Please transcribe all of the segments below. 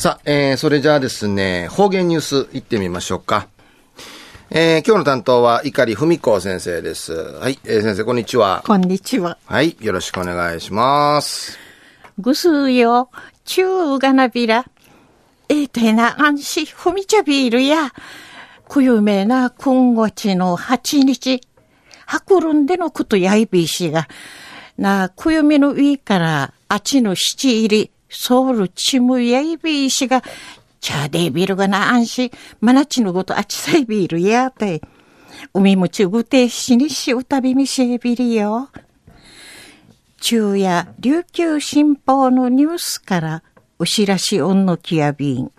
さあ、えー、それじゃあですね、方言ニュース行ってみましょうか。えー、今日の担当は、碇文子先生です。はい、えー、先生、こんにちは。こんにちは。はい、よろしくお願いします。ぐすよ、ちゅうがなびら。えー、てな、安心、ふみちゃびるや。くゆめな、くんごちの八日。はくるんでのことやいびしが。な、くゆめの上から、あちの七入り。ソウルチムやいびいしが、チャーデービルがなあんし、まなちのごとあちさいビールやて。海もちぐてしにしうたびみしえびりよ。昼夜、琉球新報のニュースから、おしらしおんのきやびん。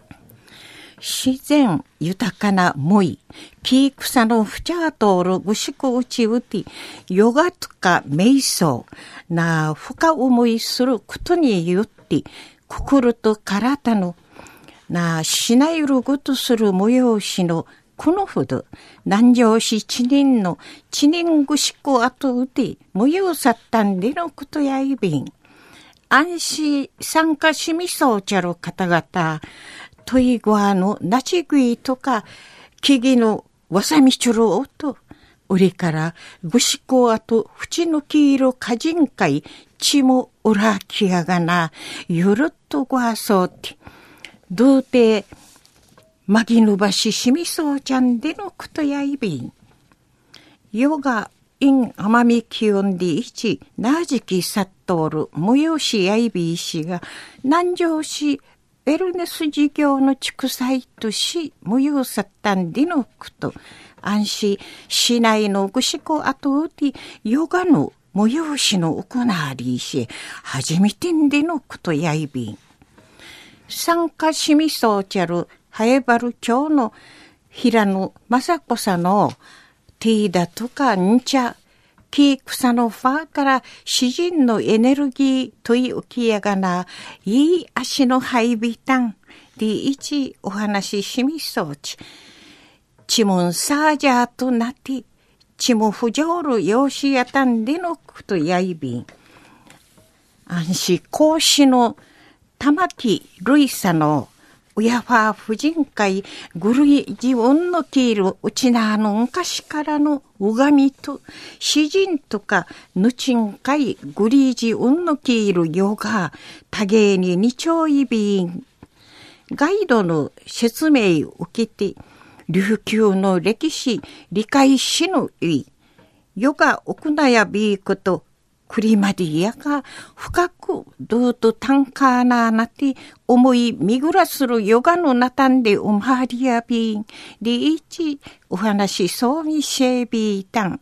自然豊かなもい、木草のふちゃとおるぐしくうちうて、ヨガとか瞑想なあ深思いすることによって、心と体のなしないるごとする催しのこのほど、南城市知人の知人ぐしく後うて、催さったんでのことやいびん。安心参加しみそうちゃる方々、トイゴアのナチグイとか、木々のわさみちょろおと、売りからぐしこあと縁の黄色かじんかい、ちもおらきやがな、ゆるっとごあそうて、どうて、まぎぬばししみそうちゃんでのことやいびん。ヨガ、イン奄美気温で一、なじきさっとおる、催しやいびいしが、南城市ウェルネス事業の畜産とし、無用さったんでのこと、安心、市内のぐしこ後で、ヨガの催しの行わりし、初めてんでのことやいびん。参加しみそうちゃる、はえばる町の平野正子さんのティーダとかんちゃ、木草のファーから詩人のエネルギーとい浮きやがな、いい足の配備単、で一お話ししみそうち。ちもんサージャーとなって、ちも不条る養子やたんでのことやいびん。安心講師の玉木類さの親は婦人会ぐるい自分のキールうちなの昔からのうがみと詩人とかぬちんかいぐりじうんのキールよが多芸に二丁いびんガイドの説明を受けて琉球の歴史理解しぬいヨガ奥なやびいことクリマディアが深くどうとタンカーナーなって思いみぐらするヨガのなたんでおまりやびん。リーチお話そうみシェービータン。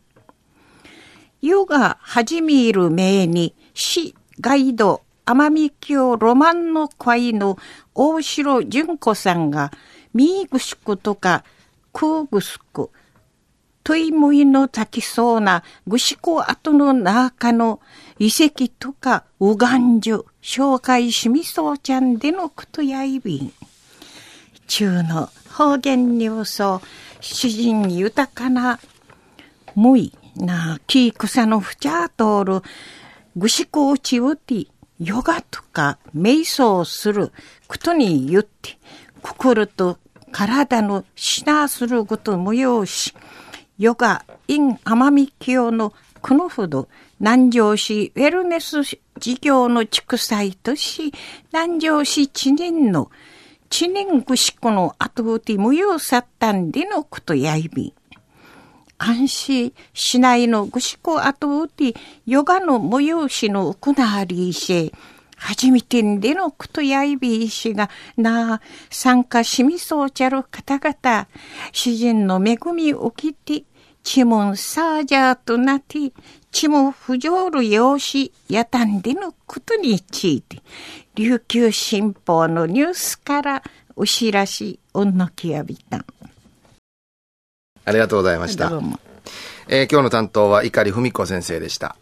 ヨガ始める名に市ガイド奄美京ロマンの会の大城純子さんがミーグスクとかクーグスクトイムイの咲きそうなぐしこ跡の中の遺跡とかうがんじゅ紹介しみそうちゃんでのことやいびん。中の方言にうそ詩人豊かなむいな木草のふちゃ通るぐしこうちうてヨガとか瞑想することに言って心と体のしなすることもよしヨガ、イン奄美京のこのほど南城市ウェルネス事業の畜産とし、南城市知念の知念ぐしこの後うて無用さったんでのことやいび。安心市内のぐしこ後うてヨガの催しの行わりし、初めてんでのことやいびいしがなあ参加しみそうちゃる方々、主人の恵みをきて、チモンサージャーとなって、チモ不条る用紙やたんでのことについて、琉球新報のニュースからお知らし、おんのきやびたん。ありがとうございました。えー、今日の担当は碇文子先生でした。